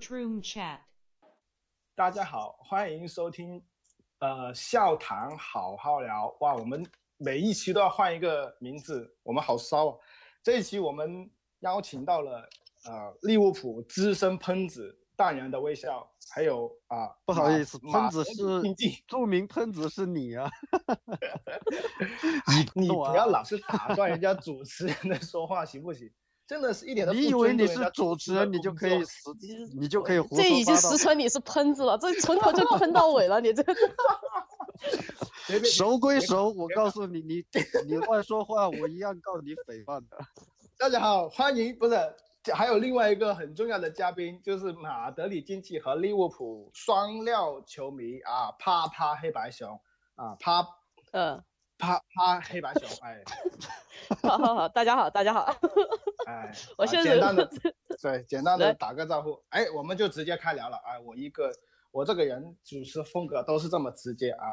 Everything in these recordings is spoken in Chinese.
Coach Room Chat。大家好，欢迎收听呃笑谈好好聊。哇，我们每一期都要换一个名字，我们好骚啊！这一期我们邀请到了呃利物浦资深喷子淡然的微笑，还有啊不好意思，喷子是著名喷子是你啊！你懂啊不要老是打断人家主持人的说话行不行？真的是一点都不你以为你是主持人，你就可以工作死，你就可以胡说这已经实锤你是喷子了，这从头就喷到尾了，你这 熟归别熟，我别告诉你，你你乱说话，我一样告你诽谤的。大家好，欢迎不是，还有另外一个很重要的嘉宾，就是马德里竞技和利物浦双料球迷啊，啪啪黑白熊啊，啪嗯，啪啪黑白熊，哎。好好好，大家好，大家好，哎，我啊现在简单的对 简单的打个招呼，哎，我们就直接开聊了，啊，我一个我这个人主持风格都是这么直接啊，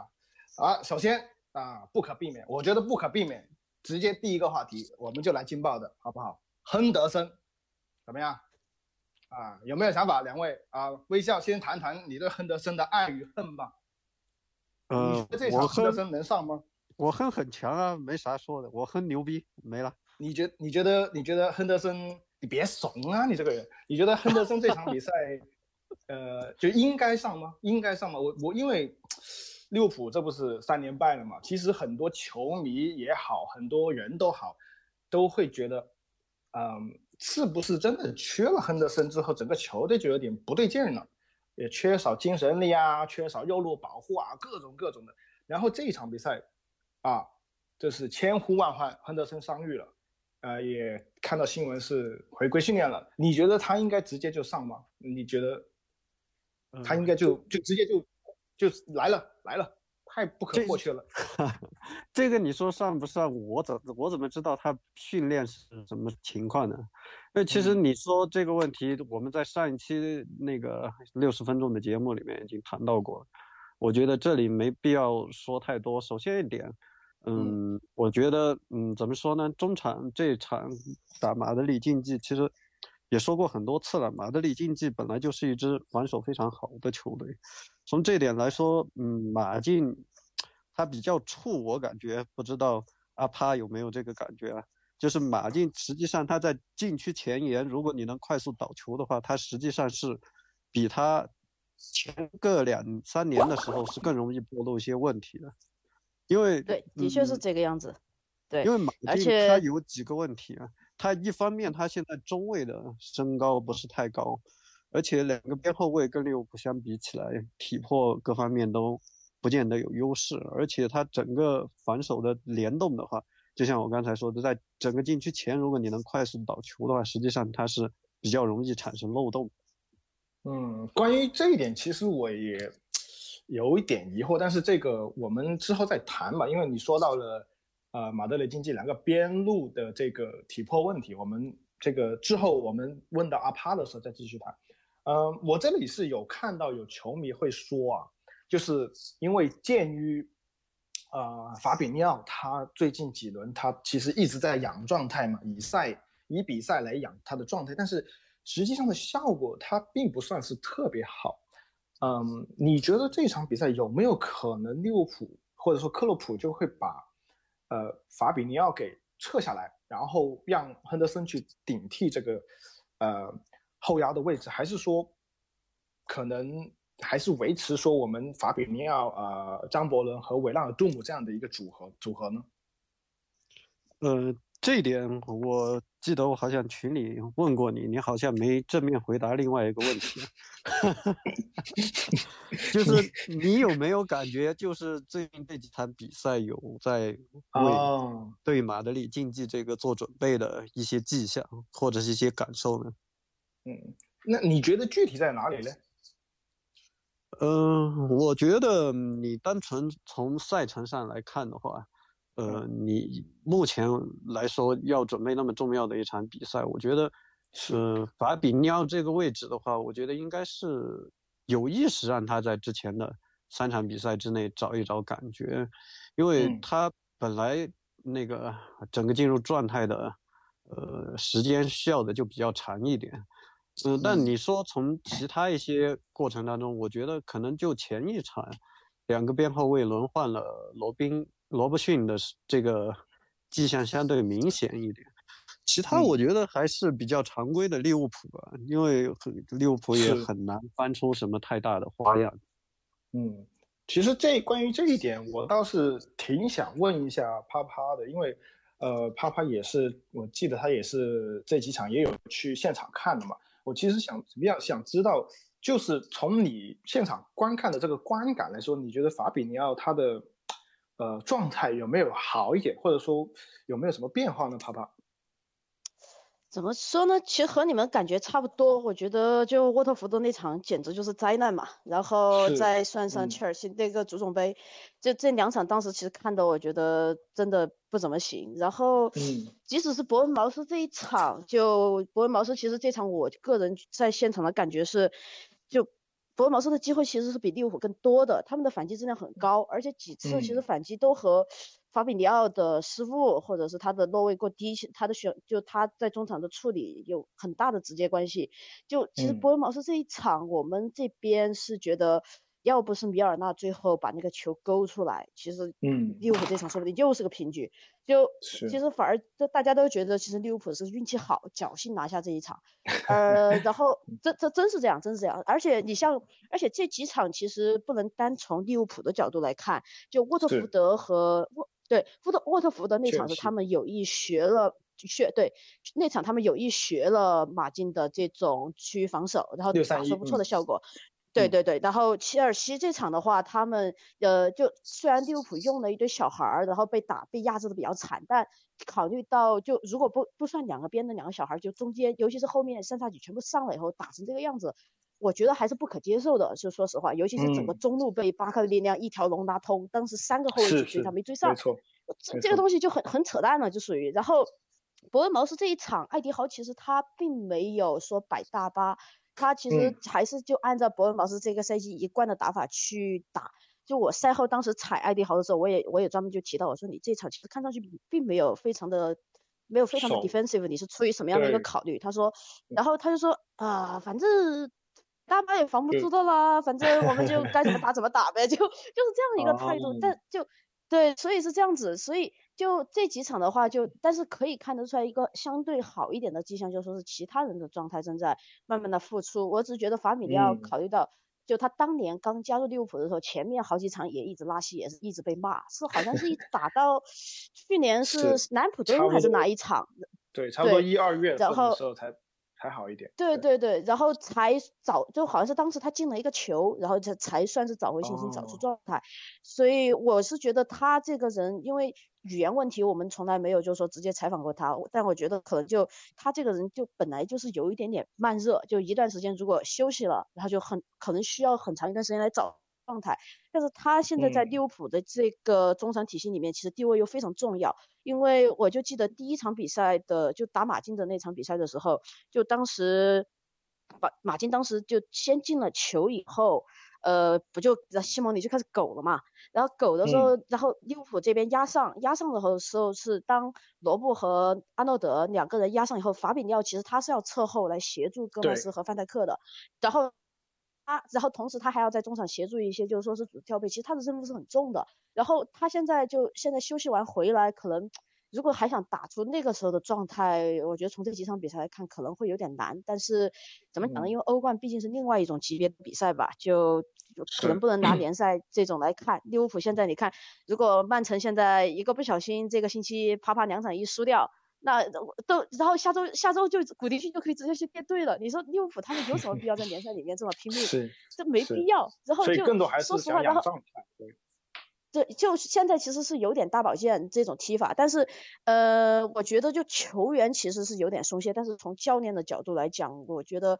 啊，首先啊不可避免，我觉得不可避免，直接第一个话题我们就来劲爆的好不好？亨德森怎么样？啊，有没有想法？两位啊，微笑先谈谈你对亨德森的爱与恨吧。嗯呃觉得这，我亨德森能上吗？我哼很强啊，没啥说的，我哼牛逼，没了。你觉你觉得你觉得亨德森，你别怂啊，你这个人，你觉得亨德森这场比赛，呃，就应该上吗？应该上吗？我我因为利物浦这不是三连败了嘛，其实很多球迷也好，很多人都好，都会觉得，嗯，是不是真的缺了亨德森之后，整个球队就有点不对劲了，也缺少精神力啊，缺少右路保护啊，各种各种的。然后这一场比赛，啊，这是千呼万唤，亨德森伤愈了。呃，也看到新闻是回归训练了。你觉得他应该直接就上吗？你觉得他应该就就直接就就来了来了，太不可或缺了。这个你说上不上，我怎我怎么知道他训练是什么情况呢？因为其实嗯你说这个问题，我们在上一期那个六十分钟的节目里面已经谈到过，我觉得这里没必要说太多。首先一点，嗯，我觉得，嗯，怎么说呢？中场这场打马德里竞技，其实也说过很多次了，马德里竞技本来就是一支防守非常好的球队，从这点来说，嗯，马竞他比较怵，我感觉不知道阿帕有没有这个感觉啊？就是马竞实际上他在禁区前沿，如果你能快速倒球的话，他实际上是比他前个两三年的时候是更容易暴露一些问题的，因为对，的确是嗯这个样子，对因，为马竞而且他有几个问题啊，他一方面他现在中卫的身高不是太高，而且两个边后卫跟利物浦相比起来，体魄各方面都不见得有优势，而且他整个防守的联动的话，就像我刚才说的，在整个禁区前，如果你能快速倒球的话，实际上他是比较容易产生漏洞。嗯，关于这一点，其实我也有一点疑惑，但是这个我们之后再谈吧。因为你说到了，呃，马德里竞技两个边路的这个体魄问题，我们这个之后我们问到阿帕的时候再继续谈。嗯、我这里是有看到有球迷会说啊，就是因为鉴于，呃，法比尼奥他最近几轮他其实一直在养状态嘛，以赛以比赛来养他的状态，但是实际上的效果他并不算是特别好。嗯，你觉得这场比赛有没有可能利物浦或者说克洛普就会把呃法比尼奥给撤下来，然后让亨德森去顶替这个呃后腰的位置，还是说可能还是维持说我们法比尼奥、呃张伯伦和维纳尔杜姆这样的一个组合组合呢？呃，这一点我记得我好像群里问过你，你好像没正面回答另外一个问题，就是你有没有感觉，就是最近这几场比赛有在为哦，对马德里竞技这个做准备的一些迹象，或者是一些感受呢？嗯，那你觉得具体在哪里呢？嗯，我觉得你单纯从赛程上来看的话，呃，你目前来说要准备那么重要的一场比赛，我觉得，是，法比尼奥这个位置的话，我觉得应该是有意识让他在之前的三场比赛之内找一找感觉，因为嗯。他本来那个整个进入状态的，呃，时间需要的就比较长一点。嗯，但嗯。你说从其他一些过程当中，我觉得可能就前一场，两个边后卫轮换了罗宾罗伯逊的这个 迹象相对明显一点。其他我嗯觉得还是比较常规的利物浦吧，因为很利物浦也很难翻出什么太大的花样。嗯，其实这关于这一点，我倒是挺想问一下啪啪的，因为呃，啪啪也是，我记得他也是这几场也有去现场看的嘛。我其实想比较想知道，就是从你现场观看的这个观感来说，你觉得法比尼奥他的呃状态有没有好一点，或者说有没有什么变化呢？啪啪，怎么说呢？其实和你们感觉差不多。我觉得就沃特福德那场简直就是灾难嘛，然后再算上嗯切尔西那个足总杯，就这两场当时其实看的我觉得真的不怎么行。然后嗯即使是伯恩茅斯这一场，就伯恩茅斯其实这场我个人在现场的感觉是，就伯恩茅斯的机会其实是比利物浦更多的，他们的反击质量很高，而且几次其实嗯反击都和法比尼奥的失误或者是他的落位过低，他的选就他在中场的处理有很大的直接关系。就其实嗯伯恩茅斯这一场，我们这边是觉得。要不是米尔纳最后把那个球勾出来，其实嗯，利物浦这场说不定又是个平局。就其实反而这大家都觉得，其实利物浦是运气好，侥幸拿下这一场。呃，然后这这真是这样，真是这样。而且你像，而且这几场其实不能单从利物浦的角度来看，就沃特福德和沃对沃特沃特福德那场是他们有意学了。学对那场他们有意学了马竞的这种区域防守，然后打631出不错的嗯效果。对嗯对对，然后切尔西这场的话，他们呃就虽然利物浦用了一堆小孩儿，然后被打被压制的比较惨，但考虑到就如果不不算两个边的两个小孩儿，就中间尤其是后面三叉戟全部上了以后打成这个样子，我觉得还是不可接受的。就说实话，尤其是整个嗯中路被巴克利力量一条龙拉通，当时三个后卫追他没追上没，错，这这个东西就很很扯淡了，就属于。然后伯恩茅斯这一场，艾迪豪其实他并没有说摆大巴，他其实嗯还是就按照博恩茅斯这个赛季一贯的打法去打。就我赛后当时踩艾迪豪的时候，我也我也专门就提到，我说你这场其实看上去并并没有非常的没有非常的 defensive，你是出于什么样的一个考虑？他说，然后他就说啊、反正大巴也防不住的啦，反正我们就 该怎么打怎么打呗，就就是这样一个态度。哦但就对，所以是这样子，所以就这几场的话就，但是可以看得出来一个相对好一点的迹象，就说是其他人的状态正在慢慢的复出。我只是觉得法米尼奥嗯考虑到。就他当年刚加入利物浦的时候，前面好几场也一直拉稀，也是一直被骂，是好像是一打到去年是是南普敦还是哪一场，对，差不多一二月份然后的时候才才好一点。对对对，然后才找，就好像是当时他进了一个球，然后才才算是找回信心，找出哦状态。所以我是觉得他这个人，因为语言问题，我们从来没有就是说直接采访过他，但我觉得可能就他这个人就本来就是有一点点慢热，就一段时间如果休息了，然后就很可能需要很长一段时间来找状态。但是他现在在嗯利物浦的这个中场体系里面，其实地位又非常重要。因为我就记得第一场比赛的，就打马竞的那场比赛的时候，就当时把马竞当时就先进了球以后，呃，不就西蒙尼就开始苟了嘛。然后苟的时候，然后利物浦这边压上压上的时候是当罗布和阿诺德两个人压上以后，法比尼奥其实他是要侧后来协助戈麦斯和范戴克的，然后。他，然后同时他还要在中场协助一些，就是说是主调配，其实他的任务是很重的。然后他现在就现在休息完回来，可能如果还想打出那个时候的状态，我觉得从这几场比赛来看可能会有点难。但是怎么讲呢？嗯因为欧冠毕竟是另外一种级别的比赛吧，就就可能不能拿联赛这种来看。利物浦现在你看，如果曼城现在一个不小心，这个星期啪啪两场一输掉。那都，然后下周下周就古迪逊就可以直接去垫队了。你说利物浦他们有什么必要在联赛里面这么拼命？是，这没必要。然后就更多还是说实话，想然后状态。对，对，就是现在其实是有点大保健这种踢法，但是呃，我觉得就球员其实是有点松懈，但是从教练的角度来讲，我觉得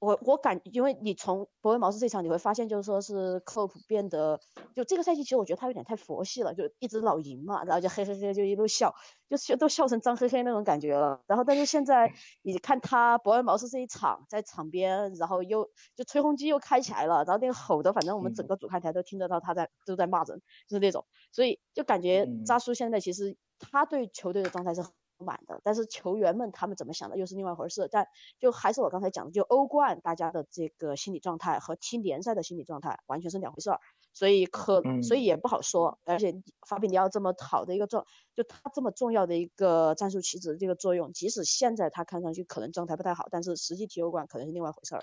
我我感，因为你从伯恩茅斯这场你会发现，就是说是克洛普变得，就这个赛季其实我觉得他有点太佛系了，就一直老赢嘛，然后就嘿嘿嘿就一路笑，就笑都笑成张嘿嘿那种感觉了。然后但是现在你看他伯恩茅斯这一场在场边，然后又就吹风机又开起来了，然后那个吼的，反正我们整嗯。个主看台都听得到他在都在骂人，就是那种，所以就感觉嗯。扎叔现在其实他对球队的状态是满的，但是球员们他们怎么想的又是另外一回事。但就还是我刚才讲的，就欧冠大家的这个心理状态和踢联赛的心理状态完全是两回事儿，所以可所以也不好说。而且法比尼奥这么好的一个状，就他这么重要的一个战术棋子这个作用，即使现在他看上去可能状态不太好，但是实际踢欧冠可能是另外一回事儿。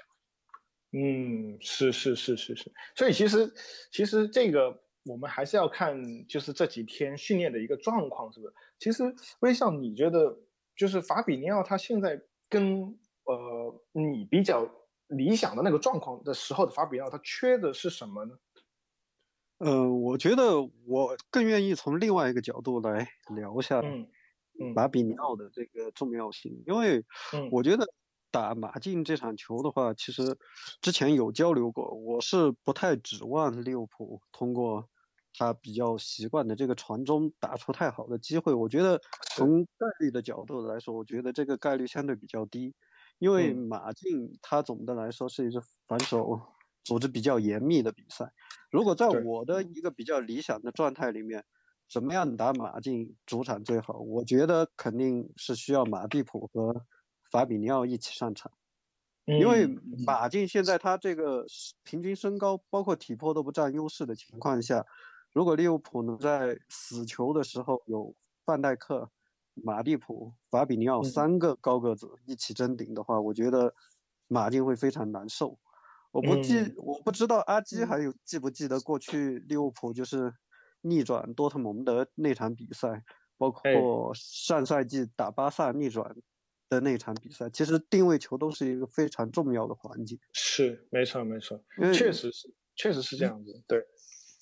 嗯，是是是是是，所以其实其实这个我们还是要看，就是这几天训练的一个状况，是不是？其实微笑，你觉得就是法比尼奥他现在跟呃你比较理想的那个状况的时候的法比尼奥，他缺的是什么呢？呃，我觉得我更愿意从另外一个角度来聊一下法比尼奥的这个重要性，因为我觉得。打马竞这场球的话，其实之前有交流过，我是不太指望利物浦通过他比较习惯的这个传中打出太好的机会。我觉得从概率的角度来说，我觉得这个概率相对比较低，因为马竞他总的来说是一支防守组织比较严密的比赛。如果在我的一个比较理想的状态里面，怎么样打马竞主场最好？我觉得肯定是需要马蒂普和。法比尼奥一起上场，因为马竞现在他这个平均身高包括体魄都不占优势的情况下，如果利物浦能在死球的时候有范戴克、马蒂普、法比尼奥三个高个子一起争顶的话，我觉得马竞会非常难受。我不记，我不知道阿基还有记不记得过去利物浦就是逆转多特蒙德那场比赛，包括上赛季打巴萨逆转。的那场比赛，其实定位球都是一个非常重要的环节。是，没错，没错，确实是，确实是这样子。对，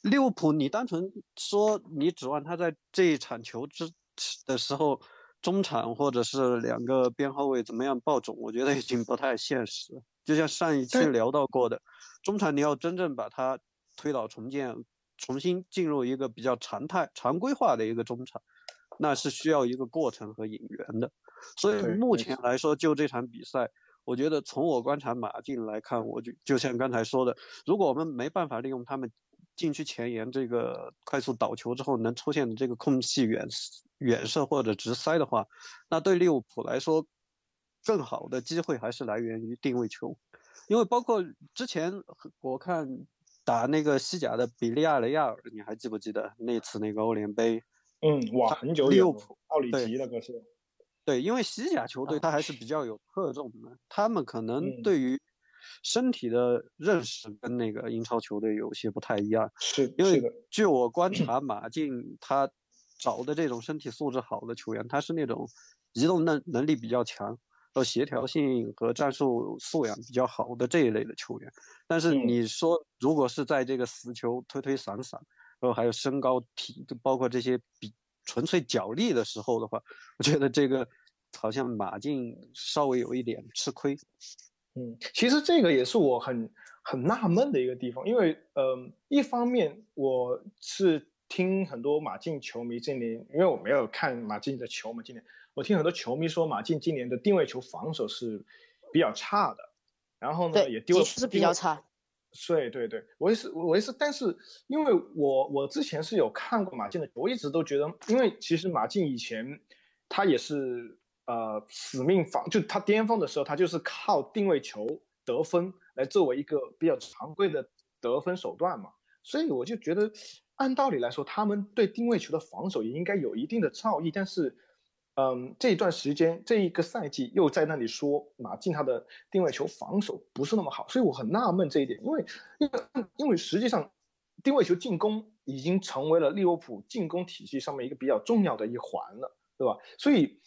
利物浦，你单纯说你指望他在这一场球之的时候，中场或者是两个边后卫怎么样爆种，我觉得已经不太现实。就像上一期聊到过的，中场你要真正把它推倒重建，重新进入一个比较常态、常规化的一个中场，那是需要一个过程和引援的。所以目前来说，就这场比赛，我觉得从我观察马竞来看，我就就像刚才说的，如果我们没办法利用他们禁区前沿这个快速倒球之后能出现的这个空隙远远射或者直塞的话，那对利物浦来说，更好的机会还是来源于定位球，因为包括之前我看打那个西甲的比利亚雷亚尔，你还记不记得那次那个欧联杯？嗯，哇，很久利物浦奥里吉那个是。对，因为西甲球队他还是比较有侧重的，他们可能对于身体的认识跟那个英超球队有些不太一样。是，因为据我观察，马竞他找的这种身体素质好的球员，他是那种移动能能力比较强，和协调性和战术素养比较好的这一类的球员。但是你说，如果是在这个死球推推搡搡，然后还有身高体，就包括这些比。纯粹脚力的时候的话，我觉得这个好像马竞稍微有一点吃亏。嗯，其实这个也是我很很纳闷的一个地方，因为呃，一方面我是听很多马竞球迷今年，因为我没有看马竞的球嘛，今年我听很多球迷说马竞今年的定位球防守是比较差的，然后呢也丢了是比较差。对对对，我也是，我也是，但是因为我我之前是有看过马竞的，我一直都觉得，因为其实马竞以前他也是呃死命防，就他巅峰的时候，他就是靠定位球得分来作为一个比较常规的得分手段嘛，所以我就觉得按道理来说，他们对定位球的防守也应该有一定的造诣，但是。嗯，这一段时间，这一个赛季又在那里说马竞他的定位球防守不是那么好，所以我很纳闷这一点，因为因为因为实际上定位球进攻已经成为了利物浦进攻体系上面一个比较重要的一环了，对吧？所以，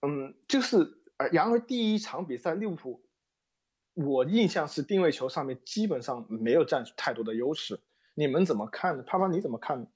嗯，就是呃，然而第一场比赛利物浦，我印象是定位球上面基本上没有占太多的优势，你们怎么看呢？帕帕你怎么看？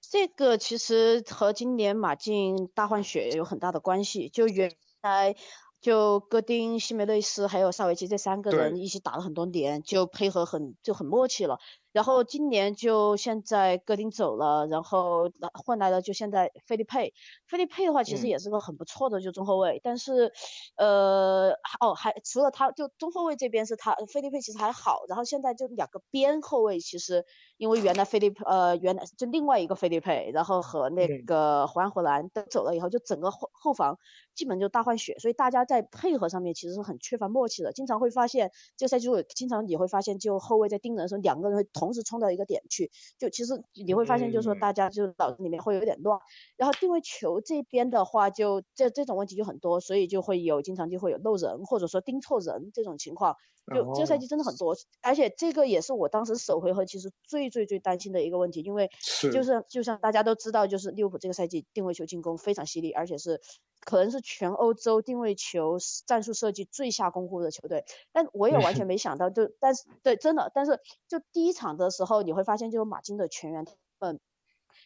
这个其实和今年马竞大换血有很大的关系。就原来就戈丁、西梅内斯还有萨维奇这三个人一起打了很多年，就配合很就很默契了。然后今年就现在戈丁走了，然后换来了就现在菲利佩。菲利佩的话其实也是个很不错的就中后卫，但是呃哦还除了他就中后卫这边是他菲利佩其实还好，然后现在就两个边后卫其实因为原来菲利呃原来就另外一个菲利佩，然后和那个胡安·荷兰都走了以后，就整个后后防基本就大换血，所以大家在配合上面其实是很缺乏默契的，经常会发现这个赛季经常你会发现就后卫在盯人的时候，两个人会同时冲到一个点去，就其实你会发现就是说大家就脑子里面会有点乱，然后定位球这边的话就这这种问题就很多，所以就会有经常就会有漏人或者说盯错人这种情况。就这个赛季真的很多，而且这个也是我当时首回合其实最最最担心的一个问题，因为就是就像大家都知道，就是利物浦这个赛季定位球进攻非常犀利，而且是可能是全欧洲定位球战术设计最下功夫的球队。但我也完全 没想到，就但是对真的，但是就第一场的时候你会发现，就是马竞的全员嗯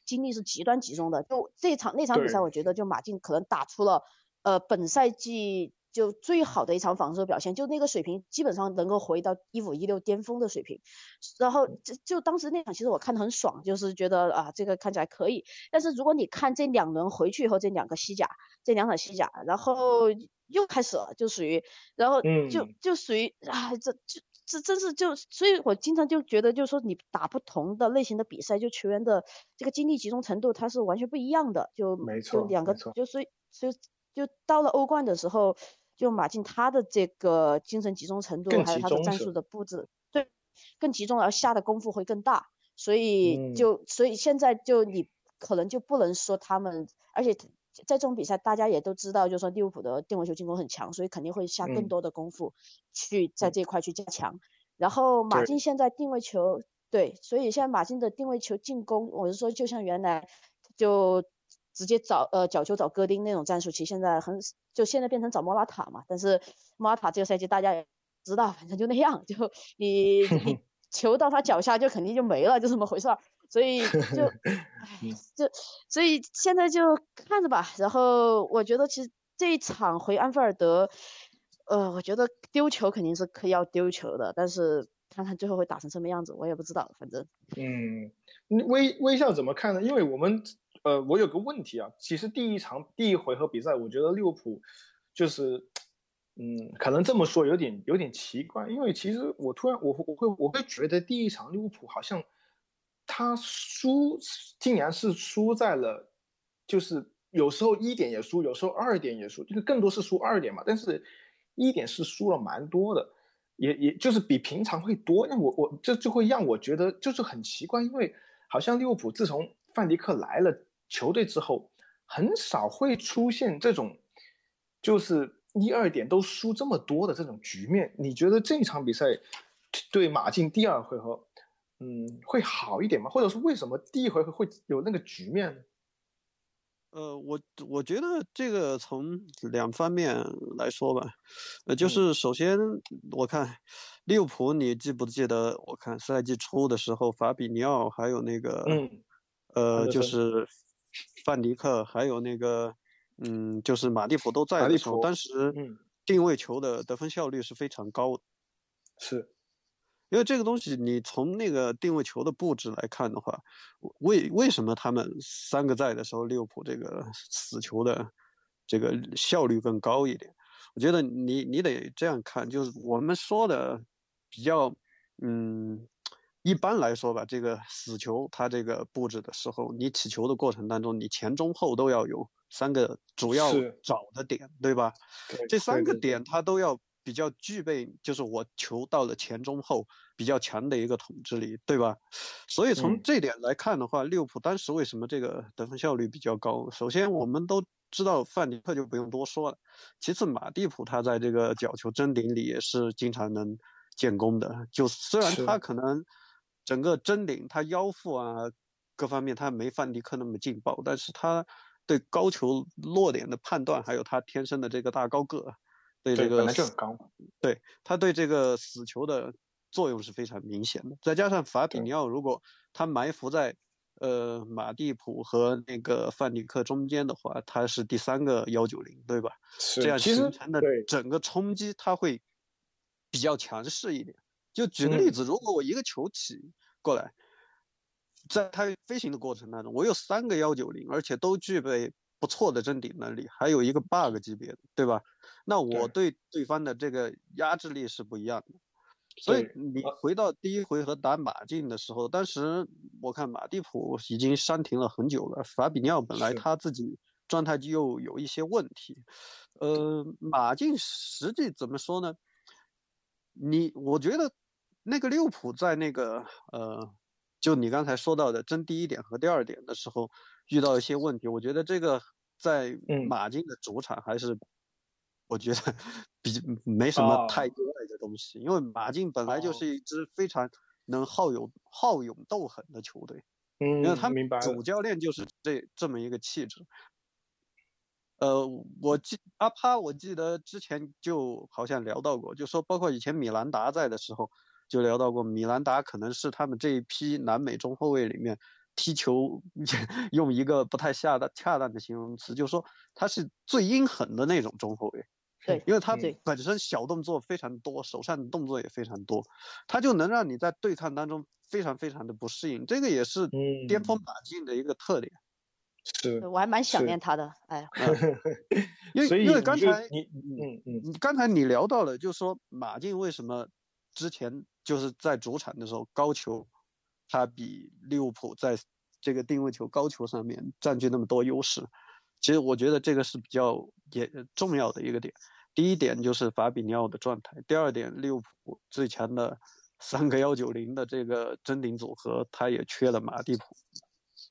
精力是极端集中的。就这场那场比赛，我觉得就马竞可能打出了呃本赛季。就最好的一场防守表现，就那个水平基本上能够回到一五一六巅峰的水平。然后就就当时那场，其实我看的很爽，就是觉得啊这个看起来可以。但是如果你看这两轮回去以后这两个西甲，这两场西甲，然后又开始了，就属于，然后就就属于啊这这这真是就，所以我经常就觉得就是说你打不同的类型的比赛，就球员的这个精力集中程度它是完全不一样的。就没错，就两个，就所以所以就到了欧冠的时候。就马竞他的这个精神集中程度，还有他的战术的布置，对，更集中，而下的功夫会更大，所以就所以现在就你可能就不能说他们，而且在这种比赛大家也都知道，就是说利物浦的定位球进攻很强，所以肯定会下更多的功夫去在这一块去加强。然后马竞现在定位球，对，所以现在马竞的定位球进攻，我是说就像原来就。直接找呃角球找戈丁那种战术，其实现在很就现在变成找莫拉塔嘛。但是莫拉塔这个赛季大家也知道，反正就那样，就 你你球到他脚下就肯定就没了，就这么回事儿。所以就唉，就所以现在就看着吧。然后我觉得其实这一场回安菲尔德，呃，我觉得丢球肯定是可以要丢球的，但是看看最后会打成什么样子，我也不知道。反正嗯，微微笑怎么看呢？因为我们。呃，我有个问题啊，其实第一场第一回合比赛，我觉得利物浦就是，嗯，可能这么说有点有点奇怪，因为其实我突然我我会我会觉得第一场利物浦好像他输竟然是输在了，就是有时候一点也输，有时候二点也输，就是更多是输二点嘛，但是一点是输了蛮多的，也也就是比平常会多，那我我这就会让我觉得就是很奇怪，因为好像利物浦自从范迪克来了。球队之后很少会出现这种，就是一二点都输这么多的这种局面。你觉得这场比赛对马竞第二回合，嗯，会好一点吗？或者是为什么第一回合会有那个局面？呃，我我觉得这个从两方面来说吧，呃，就是首先我看利物浦，你记不记得？我看赛季初的时候，法比尼奥还有那个，嗯，呃，就是。范迪克还有那个，嗯，就是马蒂普都在的时候，当时定位球的得分效率是非常高的。是，因为这个东西，你从那个定位球的布置来看的话，为为什么他们三个在的时候，利物浦这个死球的这个效率更高一点？我觉得你你得这样看，就是我们说的比较，嗯。一般来说吧，这个死球它这个布置的时候，你起球的过程当中，你前中后都要有三个主要找的点，对吧？这三个点它都要比较具备，就是我球到了前中后比较强的一个统治力，对吧？所以从这点来看的话，利物浦当时为什么这个得分效率比较高？首先我们都知道范迪克就不用多说了，其次马蒂普他在这个角球争顶里也是经常能建功的，就虽然他可能。整个真顶，他腰腹啊，各方面他没范迪克那么劲爆，但是他对高球落点的判断，还有他天生的这个大高个，对这个本来就高，对他对这个死球的作用是非常明显的。再加上法比尼奥，如果他埋伏在呃马蒂普和那个范迪克中间的话，他是第三个幺九零，对吧？这样形成的整个冲击，他会比较强势一点。就举个例子，如果我一个球起过来，在它飞行的过程当中，我有三个幺九零，而且都具备不错的争顶能力，还有一个 bug 级别的，对吧？那我对对方的这个压制力是不一样的。所以你回到第一回合打马竞的时候，当时我看马蒂普已经伤停了很久了，法比尼奥本来他自己状态又有一些问题，呃，马竞实际怎么说呢？你我觉得那个利物浦在那个呃，就你刚才说到的争第一点和第二点的时候遇到一些问题，我觉得这个在马竞的主场还是。我觉得 比没什么太多的一个东西，因为马竞本来就是一支非常能好勇好勇斗狠的球队，嗯，因为他们主教练就是这这么一个气质。呃，我记阿帕，我记得之前就好像聊到过，就说包括以前米兰达在的时候，就聊到过，米兰达可能是他们这一批南美中后卫里面踢球 用一个不太恰当恰当的形容词，就是说他是最阴狠的那种中后卫。对，因为他本身小动作非常多，手上的动作也非常多，他就能让你在对抗当中非常非常的不适应，这个也是巅峰马竞的一个特点。是，我还蛮想念他的，哎。因为因为刚才你嗯嗯，刚才你聊到了，就是说马竞为什么之前就是在主场的时候高球，他比利物浦在这个定位球高球上面占据那么多优势。其实我觉得这个是比较也重要的一个点。第一点就是法比尼奥的状态，第二点利物浦最强的 三个幺九零的这个争顶组合，他也缺了马蒂普。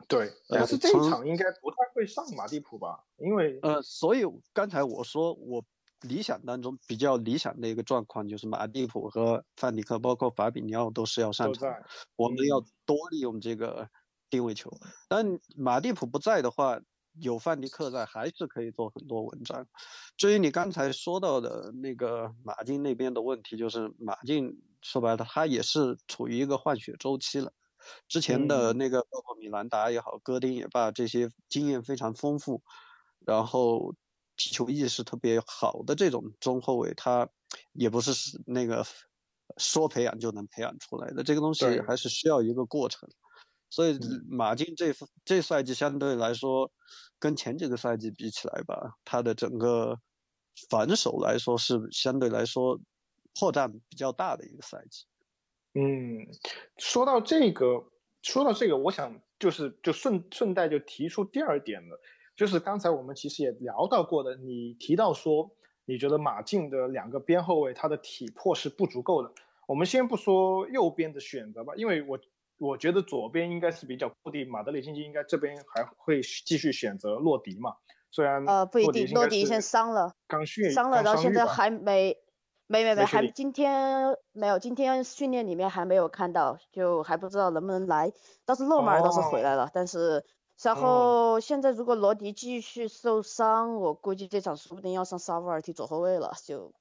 对，但是这一场应该不太会上马蒂普吧？因为呃，所以刚才我说我理想当中比较理想的一个状况就是马蒂普和范迪克，包括法比尼奥都是要上场，我们要多利用这个定位球。但马蒂普不在的话。有范迪克在，还是可以做很多文章。至于你刚才说到的那个马竞那边的问题，就是马竞说白了，他也是处于一个换血周期了。之前的那个包括米兰达也好，戈丁也罢，这些经验非常丰富，然后踢球意识特别好的这种中后卫，他也不是那个说培养就能培养出来的，这个东西还是需要一个过程。所以马竞这这赛季相对来说，跟前几个赛季比起来吧，他的整个反手来说是相对来说破绽比较大的一个赛季。嗯，说到这个，说到这个，我想就是就顺顺带就提出第二点了，就是刚才我们其实也聊到过的，你提到说你觉得马竞的两个边后卫他的体魄是不足够的。我们先不说右边的选择吧，因为我。我觉得左边应该是比较固定，马德里竞技应该这边还会继续选择洛迪嘛？虽然呃不一定，洛迪先伤了，刚训伤了，到现在还没没没没还今天没有，今天训练里面还没有看到，就还不知道能不能来。倒是勒马尔倒是回来了，但是然后现在如果罗迪继续受伤，我估计这场说不定要上沙沃尔踢左后卫了，就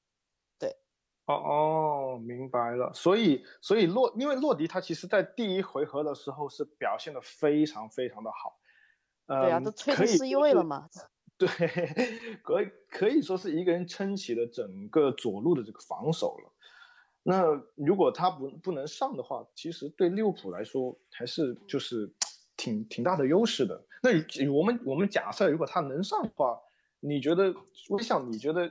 对。哦哦，明白了。所以，所以洛，因为洛迪他其实在第一回合的时候是表现的非常非常的好。对啊，都吹成 C 位了嘛。对，可可以说是一个人撑起了整个左路的这个防守了。那如果他不不能上的话，其实对利物浦来说还是就是挺挺大的优势的。那我们我们假设如果他能上的话，你觉得微笑？你觉得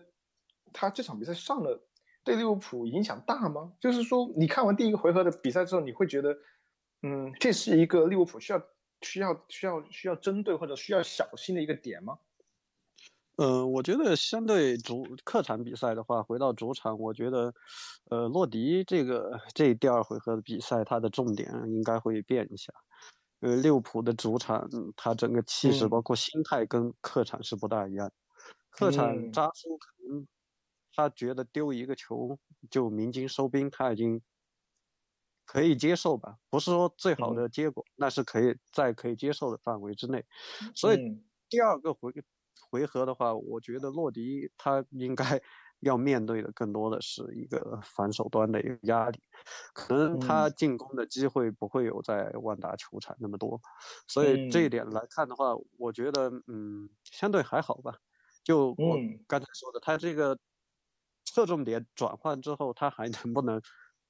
他这场比赛上了？对利物浦影响大吗？就是说，你看完第一个回合的比赛之后，你会觉得，嗯，这是一个利物浦需要需要需要需要针对或者需要小心的一个点吗？嗯，我觉得相对主客场比赛的话，回到主场，我觉得，呃，洛迪这个这第二回合的比赛，他的重点应该会变一下。呃，利物浦的主场，他整个气势包括心态跟客场是不大一样。客场扎苏可能。他觉得丢一个球就鸣金收兵，他已经可以接受吧？不是说最好的结果，那是可以在可以接受的范围之内。所以第二个回回合的话，我觉得洛迪他应该要面对的更多的是一个反手端的一个压力，可能他进攻的机会不会有在万达球场那么多。所以这一点来看的话，我觉得嗯，相对还好吧。就我刚才说的，他这个。侧重点转换之后，他还能不能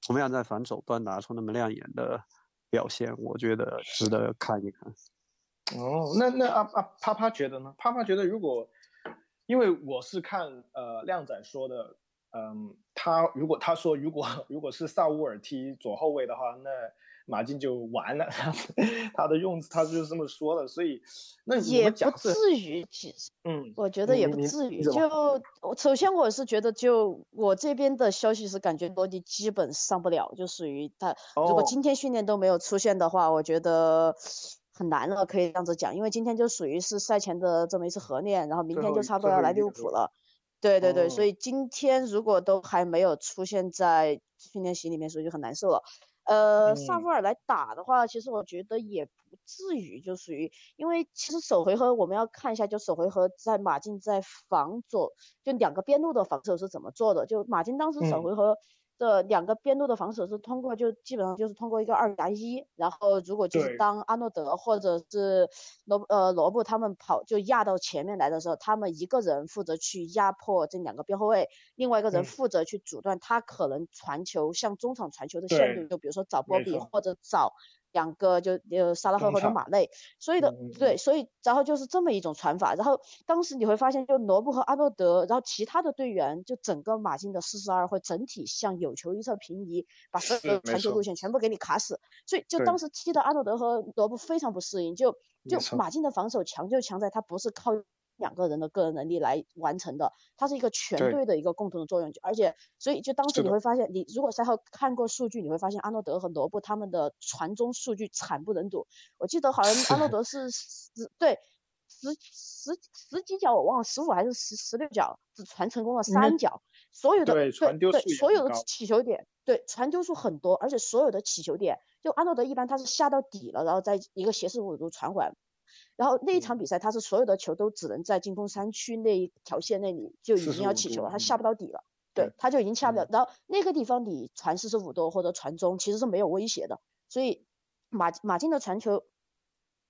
同样在反手端拿出那么亮眼的表现？我觉得值得看一看。哦，那那阿阿啪啪觉得呢？啪啪觉得，如果因为我是看呃靓仔说的，嗯，他如果他说如果 如果是萨乌尔踢左后卫的话，那马竞就完了。他的用词他就是这么说的，所以那也不至于，其实，嗯，我觉得也不至于。就首先我是觉得，就我这边的消息是感觉罗迪基本上不了，就属于他如果今天训练都没有出现的话，我觉得很难了，可以这样子讲，因为今天就属于是赛前的这么一次合练，然后明天就差不多要来利物浦了。对对对，所以今天如果都还没有出现在训练席里面，所以就很难受了。呃，萨夫尔来打的话，其实我觉得也不至于，就属于，因为其实首回合我们要看一下，就首回合在马竞在防左，就两个边路的防守是怎么做的，就马竞当时首回合。这两个边路的防守是通过，就基本上就是通过一个二打一，然后如果就是当阿诺德或者是罗呃罗布他们跑就压到前面来的时候，他们一个人负责去压迫这两个边后卫，另外一个人负责去阻断他可能传球向中场传球的线路，就比如说找波比或者找。两个就呃沙拉赫或者马内，所以的对，所以然后就是这么一种传法，然后当时你会发现就罗布和阿诺德，然后其他的队员就整个马竞的四十二会整体向有球一侧平移，把所有的传球路。线全部给你卡死，所以就当。时踢的阿诺德和罗布非常不适应，就就马竞的防守强就强在他不是靠。两个人的个人能力来完成的，它是一个全队的一个共同的作用，而且所以就当时你会发现，你如果赛后看过数据，你会发现阿诺德和罗布他们的传中数据惨不忍睹。我记得好像阿诺德是十对十十十几脚我忘了，十五还是十十六脚，只传成功了三脚，所有的对对所有的起球点对传丢数很多，而且所有的起球点，就阿诺德一般他是下到底了，然后在一个斜四五度传回来。然后那一场比赛，他是所有的球都只能在进攻三区那一条线那里就已经要起球了，他下不到底了，对，他就已经下不了。然后那个地方你传四十五度或者传中其实是没有威胁的，所以马马竞的传球。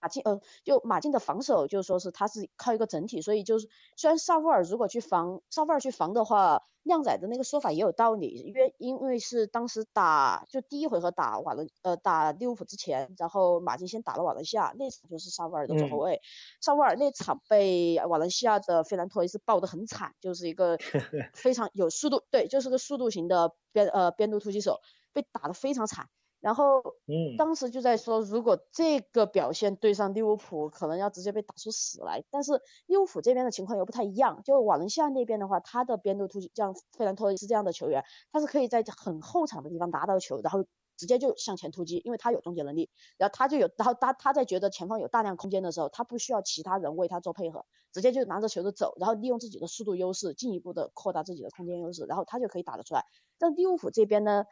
马竞呃，就马竞的防守，就是说是他是靠一个整体，所以就是虽然萨沃尔如果去防萨沃尔去防的话，靓仔的那个说法也有道理，因为因为是当时打就第一回合打瓦伦呃打利物浦之前，然后马竞先打了瓦伦西亚，那场就是萨沃尔的左后卫，萨沃尔那场被瓦伦西亚的费兰托雷斯爆得很惨，就是一个 非常有速度，对，就是个速度型的边呃边路突击手，被打得非常惨。然后，嗯，当时就在说，如果这个表现对上利物浦，可能要直接被打出屎来。但是利物浦这边的情况又不太一样，就瓦伦西亚那边的话，他的边路突击，像费兰托雷斯这样的球员，他是可以在很后场的地方拿到球，然后直接就向前突击，因为他有终结能力。然后他就有，然后他他在觉得前方有大量空间的时候，他不需要其他人为他做配合，直接就拿着球就走，然后利用自己的速度优势，进一步的扩大自己的空间优势，然后他就可以打得出来。但利物浦这边呢？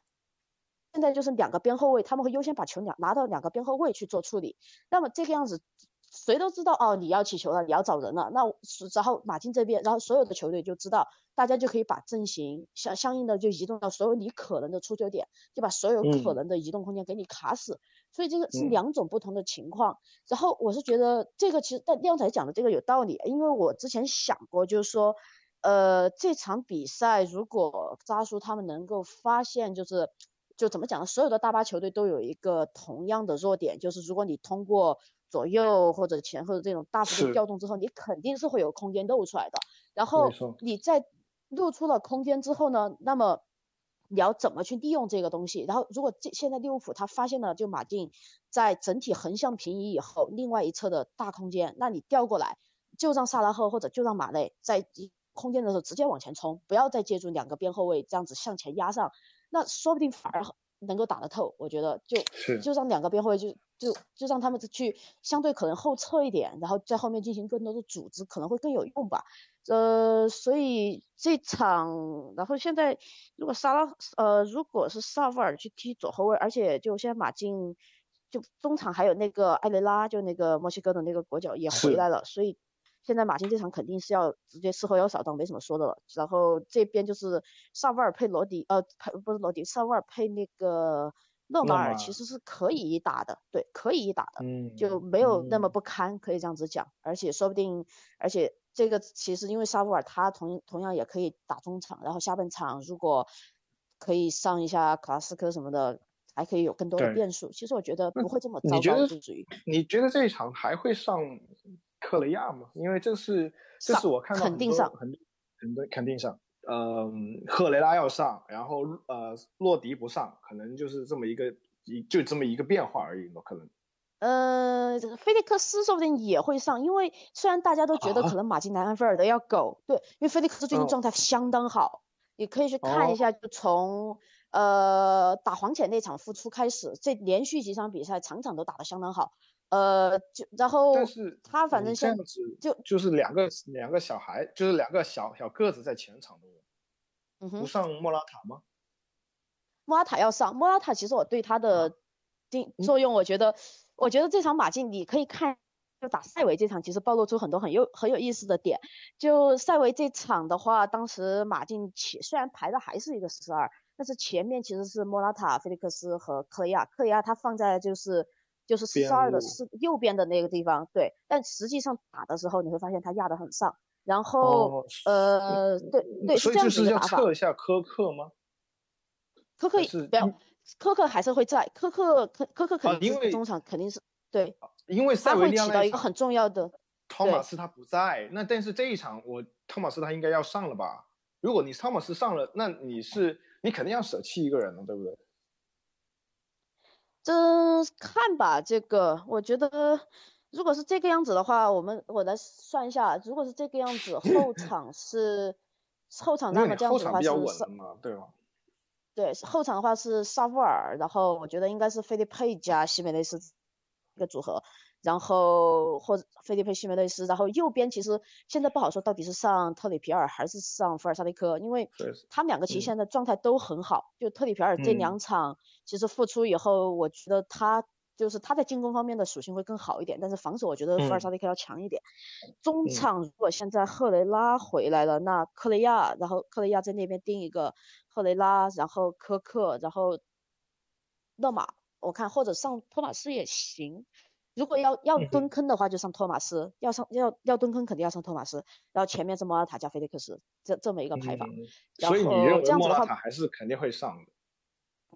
现在就是两个边后卫，他们会优先把球两拿到两个边后卫去做处理。那么这个样子，谁都知道哦，你要起球了，你要找人了。那然后马竞这边，然后所有的球队就知道，大家就可以把阵型相相应的就移动到所有你可能的出球点，就把所有可能的移动空间给你卡死。所以这个是两种不同的情况。然后我是觉得这个其实但亮仔讲的这个有道理，因为我之前想过，就是说，呃，这场比赛如果扎叔他们能够发现，就是。就怎么讲呢？所有的大巴球队都有一个同样的弱点，就是如果你通过左右或者前后的这种大幅度调动之后，你肯定是会有空间露出来的。然后你在露出了空间之后呢，那么你要怎么去利用这个东西？然后如果这现在利物浦他发现了就马竞在整体横向平移以后，另外一侧的大空间，那你调过来就让萨拉赫或者就让马内在空间的时候直接往前冲，不要再借助两个边后卫这样子向前压上。那说不定反而能够打得透，我觉得就就让两个边后卫就就就让他们去相对可能后撤一点，然后在后面进行更多的组织，可能会更有用吧。呃，所以这场，然后现在如果沙拉呃如果是萨夫尔去踢左后卫，而且就现在马竞就中场还有那个埃雷拉，就那个墨西哥的那个国脚也回来了，所以。现在马竞这场肯定是要直接事后要扫荡，没什么说的了。然后这边就是萨维尔配罗迪，呃，配不是罗迪，萨维尔配那个勒马尔，其实是可以一打的，对，可以一打的，嗯就没有那么不堪，可以这样子讲。而且说不定，而且这个其实因为萨维尔他同同样也可以打中场，然后下半场如果可以上一下卡拉斯科什么的，还可以有更多的变数。其实我觉得不会这么糟糕。你觉得这一场还会上？克雷亚嘛，因为这是这是我看到肯定上，肯肯定肯定上。嗯，赫雷拉要上，然后呃，洛迪不上，可能就是这么一个一就这么一个变化而已嘛，可能。呃，菲利克斯说不定也会上，因为虽然大家都觉得可能马竞南安菲尔德要苟，对，因为菲利克斯最近状态相当好，你可以去看一下，就从呃打黄潜那场复出开始，这连续几场比赛场场都打得相当好，呃，就然后但是他反正这样现子就就是两个两个小孩，就是两个小小个子在前场的人，嗯哼不。上莫拉塔吗？莫拉塔要上，莫拉塔其实我对他啊的定嗯作用，我觉得，我觉得这场马竞你可以看，就打塞维这场，其实暴露出很多很有很有意思的点。就塞维这场的话，当时马竞前虽然排的还是一个十二，但是前面其实是莫拉塔、菲利克斯和克雷亚，克雷亚他放在就是就是十边二的四右边的那个地方，对，但实际上打的时候你会发现他压得很上，然后、哦呃，对对，所以这样就是要子一个打法。测一下科克吗？科克还是不要，科克还是会在，科克科科克肯定是中场肯定是对，因为塞维他会利亚起到一个很重要的，汤马斯他不在，那但是这一场我汤马斯他应该要上了吧？如果你汤马斯上了，那你是你肯定要舍弃一个人了，对不对？这看吧，这个我觉得如果是这个样子的话，我们我来算一下，如果是这个样子，后场是后场那么这样子的话是稳了嘛，对吧？对，后场的话是萨布尔，然后我觉得应该是菲利佩加西梅内斯一个组合，然后或者菲利佩西梅内斯，然后右边其实现在不好说到底是上特里皮尔还是上福尔萨利科，因为他们两个其嗯实现在状态都很好，就特里皮尔这嗯两场其实复出以后，我觉得他。就是他在进攻方面的属性会更好一点，但是防守我觉得福尔嗯萨利克要强一点。中嗯场如果现在赫雷拉回来了，那克雷亚，然后克雷亚在那边盯一个赫雷拉，然后科克，然后勒马，我看或者上托马斯也行。如果要要蹲坑的话，就上托马斯；要上要要蹲坑，肯定要上托马斯。然后前面是莫拉塔加菲利克斯，这这么一个排法。嗯然所以你后认为这样的话莫拉塔还是肯定会上的？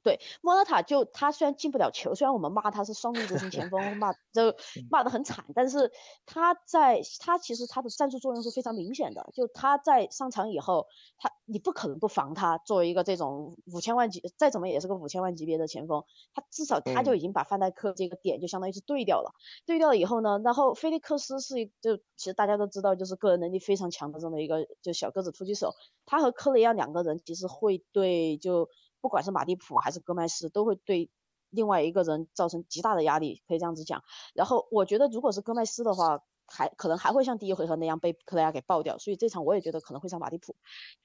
对，莫德塔就他虽然进不了球，虽然我们骂他是双路之星前锋，骂 就骂得很惨，但是他在他其实他的战术作用是非常明显的。就他在上场以后，他你不可能不防他，作为一个这种五千万级，再怎么也是个五千万级别的前锋，他至少他就嗯已经把范戴克这个点就相当于是对掉了。对掉了以后呢，然后菲利克斯是一就其实大家都知道，就是个人能力非常强的这么一个就小个子突击手，他和科雷亚两个人其实会对就不管是马蒂普还是戈麦斯，都会对另外一个人造成极大的压力，可以这样子讲。然后我觉得如果是戈麦斯的话，还可能还会像第一回合那样被克莱亚给爆掉，所以这场我也觉得可能会上马蒂普。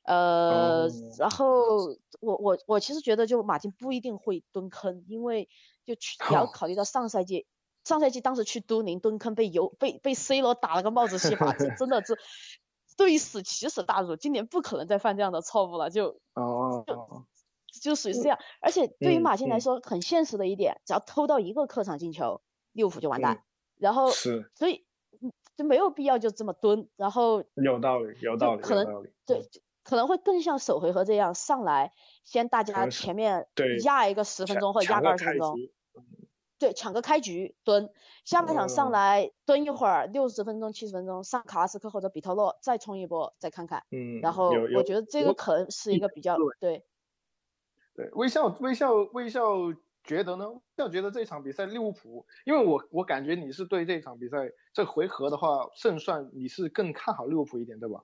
呃，哦然后我我我其实觉得就马丁不一定会蹲坑，因为就去也要考虑到上赛季。上赛季当时去都灵蹲坑被尤被被 C 罗打了个帽子戏法，这真的是对死奇耻大辱。今年不可能再犯这样的错误了，就哦哦，就属于是这样。而且对于嗯马竞来嗯说，很现实的一点，只要偷到一个客场进球，利物浦就完蛋。嗯然后是所以嗯就没有必要就这么蹲，然后有道理，有道理，可能。对，可能会更像首回合这样上来，先大家前面对压一个十分钟或者压个个二十分钟，对，抢个开局蹲，下半场上嗯来蹲一会儿，六十分钟、七十分钟上卡拉斯克或者比特洛再冲一波，再看看。嗯，然后我觉得这个可能是一个比较对，对，微笑微笑微笑觉得呢？微笑觉得这场比赛利物浦，因为我我感觉你是对这场比赛这回合的话胜算你是更看好利物浦一点，对吧？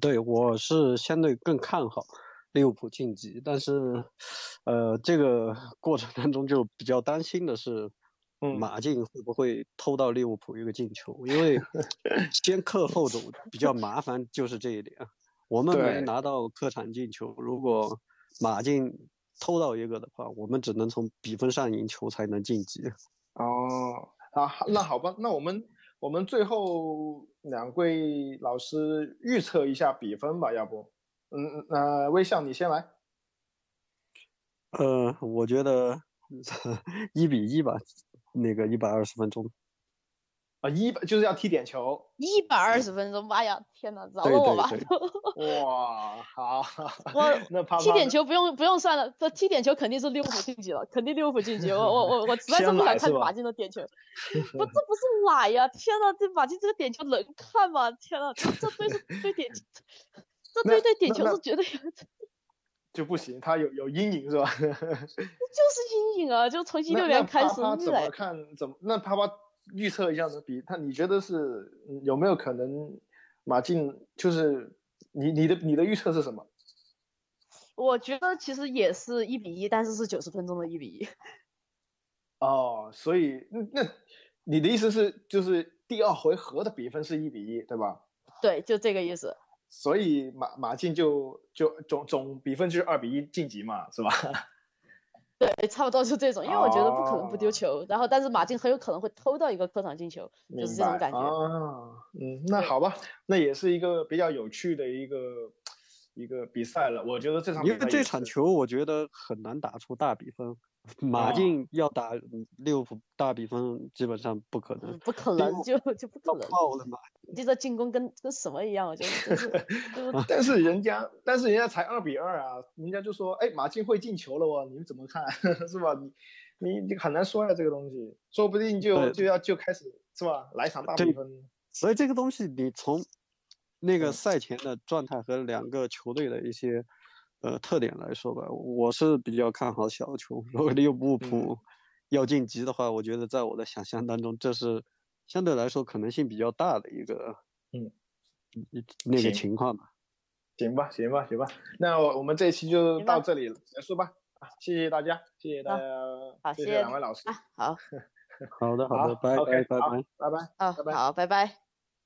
对，我是相对更看好利物浦晋级，但是，呃，这个 过程当中就比较担心的是，嗯马竞会不会偷到利物浦一个进球？因为 先克后主比较麻烦，就是这一点。我们没拿到客场进球，如果马竞偷到一个的话，我们只能从比分上赢球才能晋级。哦，啊，那好吧，那我们我们最后两位老师预测一下比分吧，要不？嗯，那微笑你先来。呃，我觉得 一比一吧，那个一百二十分钟。啊，一百就是要踢点球。一百二十分钟，妈呀，天呐，饶我吧！对对哇，好，我 那啪啪踢点球不用不用算了，这踢点球肯定是利物浦晋级了，肯定利物浦晋级。我我我我实在是不想看马竞的点球，不，这不是奶呀！天呐，这马竞这个点球能看吗？天呐，这这对是对点球，这对对点球是绝对有就不行，他有有阴影是吧？就是阴影啊！就从一六年开始那怎么看？怎么那啪啪预测一下子？比他，你觉得是有没有可能马竞就是你你的你的预测是什么？我觉得其实也是一比一，但是是九十分钟的一比一。哦，所以那你的意思是就是第二回合的比分是一比一，对吧？对，就这个意思。所以马马竞就就总总比分就是二比一晋级嘛，是吧？对，差不多就这种，因为我觉得不可能不丢球，然后但是马竞很有可能会偷到一个客场进球，就是这种感觉。啊，嗯，那好吧，那也是一个比较有趣的一个一个比赛了。我觉得这场因为这场球我觉得很难打出大比分。马竞要打六浦大比分，基本上不可能，不可能就就不可能。爆了嘛！这个进攻跟跟什么一样，我就是。但是人家，但是人家才二比二啊，人家就说，哎，马竞会进球了哦，你们怎么看？是吧？你你你很难说呀，这个东西，说不定就就要就开始是吧？来场大比分。所以这个东西，你从那个赛前的状态和两个球队的一些。呃，特点来说吧，我是比较看好小球。如果利物浦 要晋级的话，我觉得在我的想象当中，这是相对来说可能性比较大的一个，嗯，那个情况吧。行吧，行吧，行吧。那我们这一期就到这里结束吧。啊，谢谢大家，谢谢大家，好，谢谢两位老师。好，好的，好的，拜拜，拜拜，拜拜，啊，拜拜，好，拜拜。